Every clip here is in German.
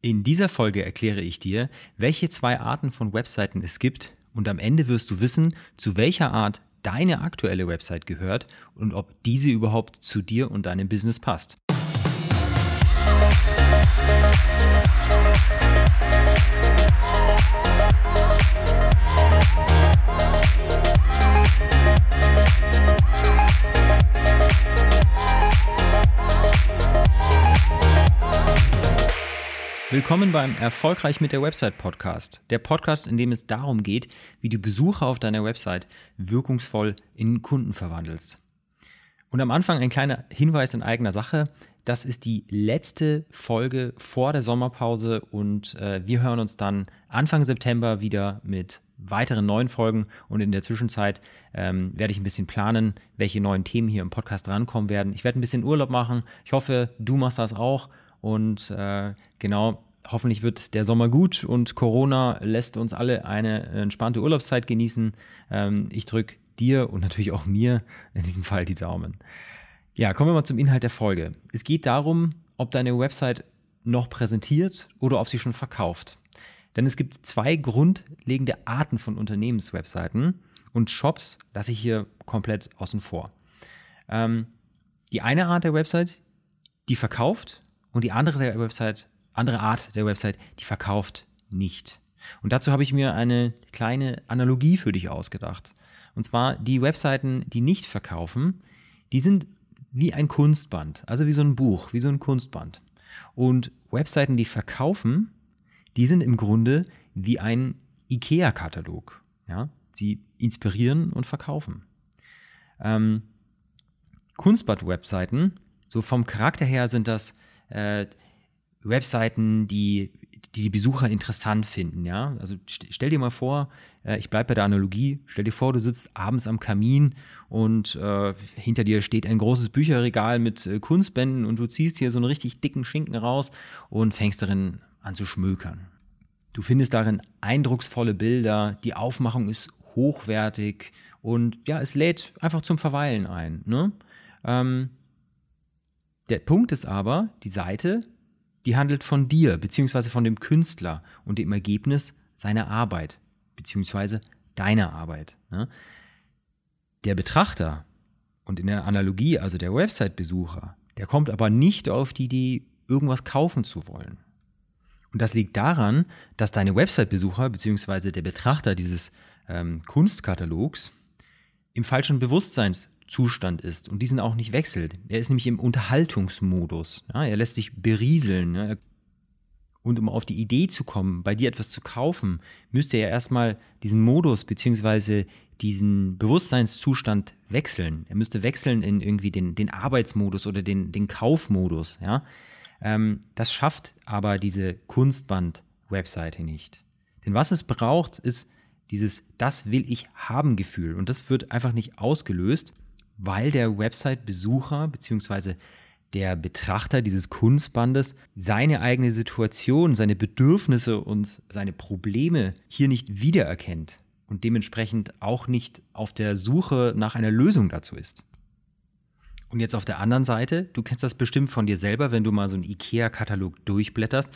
In dieser Folge erkläre ich dir, welche zwei Arten von Webseiten es gibt und am Ende wirst du wissen, zu welcher Art deine aktuelle Website gehört und ob diese überhaupt zu dir und deinem Business passt. Willkommen beim Erfolgreich mit der Website Podcast. Der Podcast, in dem es darum geht, wie du Besucher auf deiner Website wirkungsvoll in Kunden verwandelst. Und am Anfang ein kleiner Hinweis in eigener Sache. Das ist die letzte Folge vor der Sommerpause und äh, wir hören uns dann Anfang September wieder mit weiteren neuen Folgen und in der Zwischenzeit ähm, werde ich ein bisschen planen, welche neuen Themen hier im Podcast rankommen werden. Ich werde ein bisschen Urlaub machen. Ich hoffe, du machst das auch und äh, genau, hoffentlich wird der Sommer gut und Corona lässt uns alle eine entspannte Urlaubszeit genießen. Ähm, ich drücke dir und natürlich auch mir in diesem Fall die Daumen. Ja, kommen wir mal zum Inhalt der Folge. Es geht darum, ob deine Website noch präsentiert oder ob sie schon verkauft. Denn es gibt zwei grundlegende Arten von Unternehmenswebseiten und Shops lasse ich hier komplett außen vor. Ähm, die eine Art der Website, die verkauft und die andere der Website, andere Art der Website, die verkauft nicht. Und dazu habe ich mir eine kleine Analogie für dich ausgedacht. Und zwar die Webseiten, die nicht verkaufen, die sind wie ein Kunstband, also wie so ein Buch, wie so ein Kunstband. Und Webseiten, die verkaufen, die sind im Grunde wie ein IKEA-Katalog. Ja? Sie inspirieren und verkaufen. Ähm, Kunstband-Webseiten, so vom Charakter her sind das äh, Webseiten, die, die, die Besucher interessant finden. Ja? Also st stell dir mal vor, äh, ich bleibe bei der Analogie, stell dir vor, du sitzt abends am Kamin und äh, hinter dir steht ein großes Bücherregal mit äh, Kunstbänden und du ziehst hier so einen richtig dicken Schinken raus und fängst darin an zu schmökern. Du findest darin eindrucksvolle Bilder, die Aufmachung ist hochwertig und ja, es lädt einfach zum Verweilen ein. Ne? Ähm, der Punkt ist aber, die Seite, die handelt von dir, beziehungsweise von dem Künstler und dem Ergebnis seiner Arbeit, beziehungsweise deiner Arbeit. Ne? Der Betrachter und in der Analogie, also der Website-Besucher, der kommt aber nicht auf die Idee, irgendwas kaufen zu wollen. Und das liegt daran, dass deine Website-Besucher beziehungsweise der Betrachter dieses ähm, Kunstkatalogs im falschen Bewusstseins Zustand ist und diesen auch nicht wechselt. Er ist nämlich im Unterhaltungsmodus. Ja, er lässt sich berieseln. Ja. Und um auf die Idee zu kommen, bei dir etwas zu kaufen, müsste er erstmal diesen Modus bzw. diesen Bewusstseinszustand wechseln. Er müsste wechseln in irgendwie den, den Arbeitsmodus oder den, den Kaufmodus. Ja. Ähm, das schafft aber diese Kunstband-Webseite nicht. Denn was es braucht, ist dieses Das will ich haben Gefühl. Und das wird einfach nicht ausgelöst, weil der Website-Besucher bzw. der Betrachter dieses Kunstbandes seine eigene Situation, seine Bedürfnisse und seine Probleme hier nicht wiedererkennt und dementsprechend auch nicht auf der Suche nach einer Lösung dazu ist. Und jetzt auf der anderen Seite, du kennst das bestimmt von dir selber, wenn du mal so einen IKEA-Katalog durchblätterst,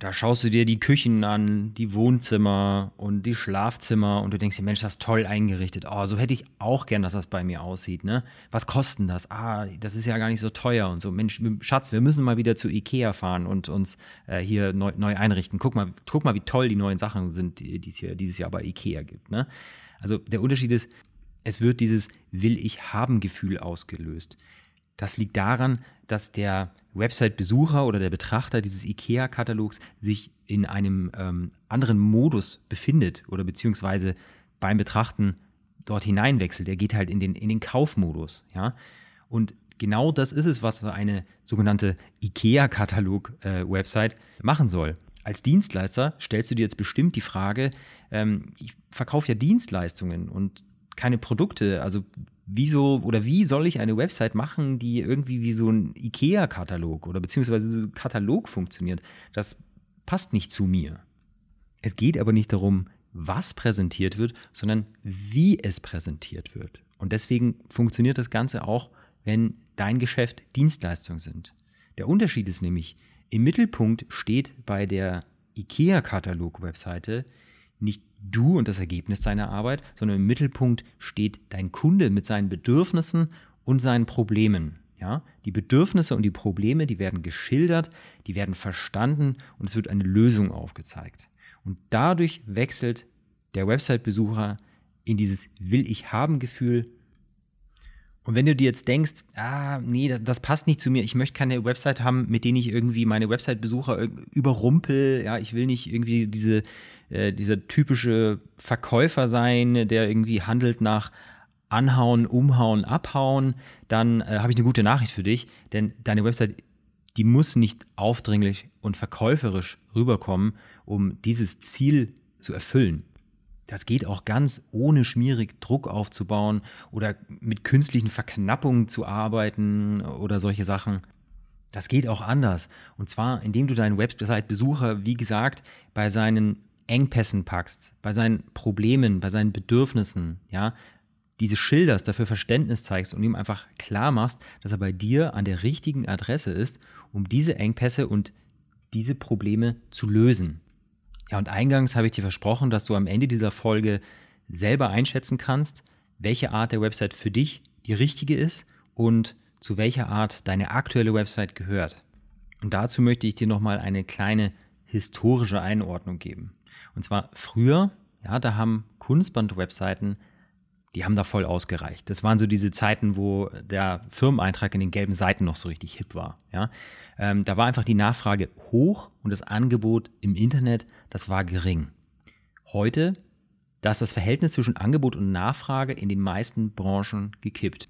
da schaust du dir die Küchen an, die Wohnzimmer und die Schlafzimmer und du denkst dir, Mensch, das ist toll eingerichtet. Oh, so hätte ich auch gern, dass das bei mir aussieht. Ne? Was kostet das? Ah, das ist ja gar nicht so teuer und so. Mensch, Schatz, wir müssen mal wieder zu Ikea fahren und uns äh, hier neu, neu, einrichten. Guck mal, guck mal, wie toll die neuen Sachen sind, die es hier dieses Jahr bei Ikea gibt. Ne? Also der Unterschied ist, es wird dieses Will ich haben Gefühl ausgelöst. Das liegt daran, dass der Website-Besucher oder der Betrachter dieses IKEA-Katalogs sich in einem ähm, anderen Modus befindet oder beziehungsweise beim Betrachten dort hineinwechselt. Er geht halt in den, in den Kaufmodus. Ja? Und genau das ist es, was eine sogenannte IKEA-Katalog-Website äh, machen soll. Als Dienstleister stellst du dir jetzt bestimmt die Frage, ähm, ich verkaufe ja Dienstleistungen und keine Produkte. Also wieso oder wie soll ich eine Website machen, die irgendwie wie so ein IKEA-Katalog oder beziehungsweise so ein Katalog funktioniert? Das passt nicht zu mir. Es geht aber nicht darum, was präsentiert wird, sondern wie es präsentiert wird. Und deswegen funktioniert das Ganze auch, wenn dein Geschäft Dienstleistungen sind. Der Unterschied ist nämlich, Im Mittelpunkt steht bei der IKEA-Katalog-Webseite nicht du und das Ergebnis deiner Arbeit, sondern im Mittelpunkt steht dein Kunde mit seinen Bedürfnissen und seinen Problemen. Ja, die Bedürfnisse und die Probleme, die werden geschildert, die werden verstanden und es wird eine Lösung aufgezeigt. Und dadurch wechselt der Website-Besucher in dieses Will ich haben Gefühl. Und wenn du dir jetzt denkst, ah, nee, das, das passt nicht zu mir, ich möchte keine Website haben, mit denen ich irgendwie meine Website-Besucher überrumpel, ja, ich will nicht irgendwie diese, äh, dieser typische Verkäufer sein, der irgendwie handelt nach anhauen, umhauen, abhauen, dann äh, habe ich eine gute Nachricht für dich, denn deine Website, die muss nicht aufdringlich und verkäuferisch rüberkommen, um dieses Ziel zu erfüllen. Das geht auch ganz ohne schmierig Druck aufzubauen oder mit künstlichen Verknappungen zu arbeiten oder solche Sachen. Das geht auch anders. Und zwar, indem du deinen Website-Besucher, wie gesagt, bei seinen Engpässen packst, bei seinen Problemen, bei seinen Bedürfnissen, ja, diese schilderst, dafür Verständnis zeigst und ihm einfach klar machst, dass er bei dir an der richtigen Adresse ist, um diese Engpässe und diese Probleme zu lösen. Ja, und eingangs habe ich dir versprochen, dass du am Ende dieser Folge selber einschätzen kannst, welche Art der Website für dich die richtige ist und zu welcher Art deine aktuelle Website gehört. Und dazu möchte ich dir nochmal eine kleine historische Einordnung geben. Und zwar früher, ja, da haben Kunstband-Webseiten die haben da voll ausgereicht. Das waren so diese Zeiten, wo der Firmeneintrag in den gelben Seiten noch so richtig hip war. Ja? Ähm, da war einfach die Nachfrage hoch und das Angebot im Internet, das war gering. Heute, da ist das Verhältnis zwischen Angebot und Nachfrage in den meisten Branchen gekippt.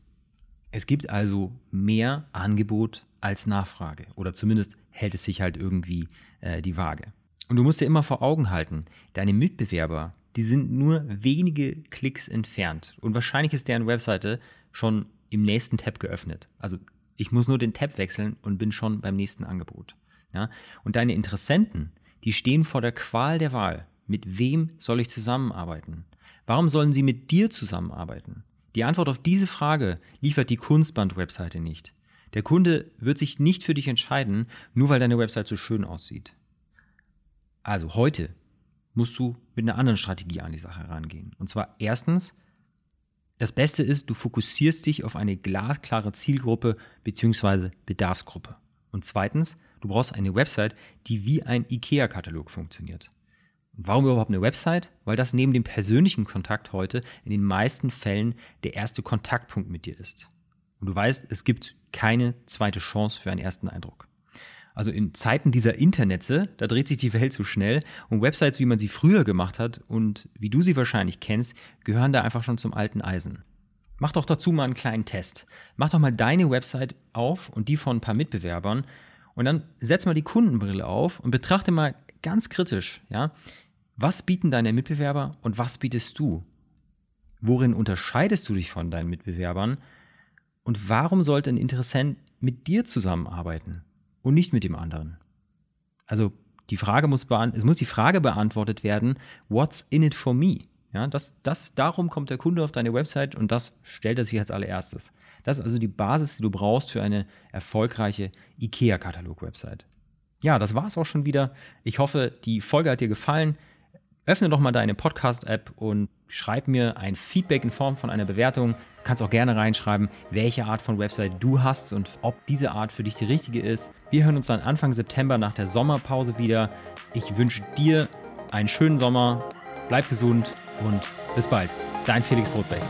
Es gibt also mehr Angebot als Nachfrage oder zumindest hält es sich halt irgendwie äh, die Waage. Und du musst dir immer vor Augen halten, deine Mitbewerber, die sind nur wenige Klicks entfernt. Und wahrscheinlich ist deren Webseite schon im nächsten Tab geöffnet. Also ich muss nur den Tab wechseln und bin schon beim nächsten Angebot. Ja? Und deine Interessenten, die stehen vor der Qual der Wahl. Mit wem soll ich zusammenarbeiten? Warum sollen sie mit dir zusammenarbeiten? Die Antwort auf diese Frage liefert die Kunstband-Webseite nicht. Der Kunde wird sich nicht für dich entscheiden, nur weil deine Website so schön aussieht. Also heute musst du mit einer anderen Strategie an die Sache rangehen. Und zwar erstens, das Beste ist, du fokussierst dich auf eine glasklare Zielgruppe bzw. Bedarfsgruppe. Und zweitens, du brauchst eine Website, die wie ein IKEA-Katalog funktioniert. Warum überhaupt eine Website? Weil das neben dem persönlichen Kontakt heute in den meisten Fällen der erste Kontaktpunkt mit dir ist. Und du weißt, es gibt keine zweite Chance für einen ersten Eindruck. Also in Zeiten dieser Internetze, da dreht sich die Welt so schnell und Websites, wie man sie früher gemacht hat und wie du sie wahrscheinlich kennst, gehören da einfach schon zum alten Eisen. Mach doch dazu mal einen kleinen Test. Mach doch mal deine Website auf und die von ein paar Mitbewerbern und dann setz mal die Kundenbrille auf und betrachte mal ganz kritisch, ja, was bieten deine Mitbewerber und was bietest du? Worin unterscheidest du dich von deinen Mitbewerbern? Und warum sollte ein Interessent mit dir zusammenarbeiten? Und nicht mit dem anderen. Also die Frage muss es muss die Frage beantwortet werden, what's in it for me? Ja, das, das, darum kommt der Kunde auf deine Website und das stellt er sich als allererstes. Das ist also die Basis, die du brauchst für eine erfolgreiche IKEA-Katalog-Website. Ja, das war es auch schon wieder. Ich hoffe, die Folge hat dir gefallen. Öffne doch mal deine Podcast-App und schreib mir ein Feedback in Form von einer Bewertung. Du kannst auch gerne reinschreiben, welche Art von Website du hast und ob diese Art für dich die richtige ist. Wir hören uns dann Anfang September nach der Sommerpause wieder. Ich wünsche dir einen schönen Sommer, bleib gesund und bis bald. Dein Felix Brotbeck.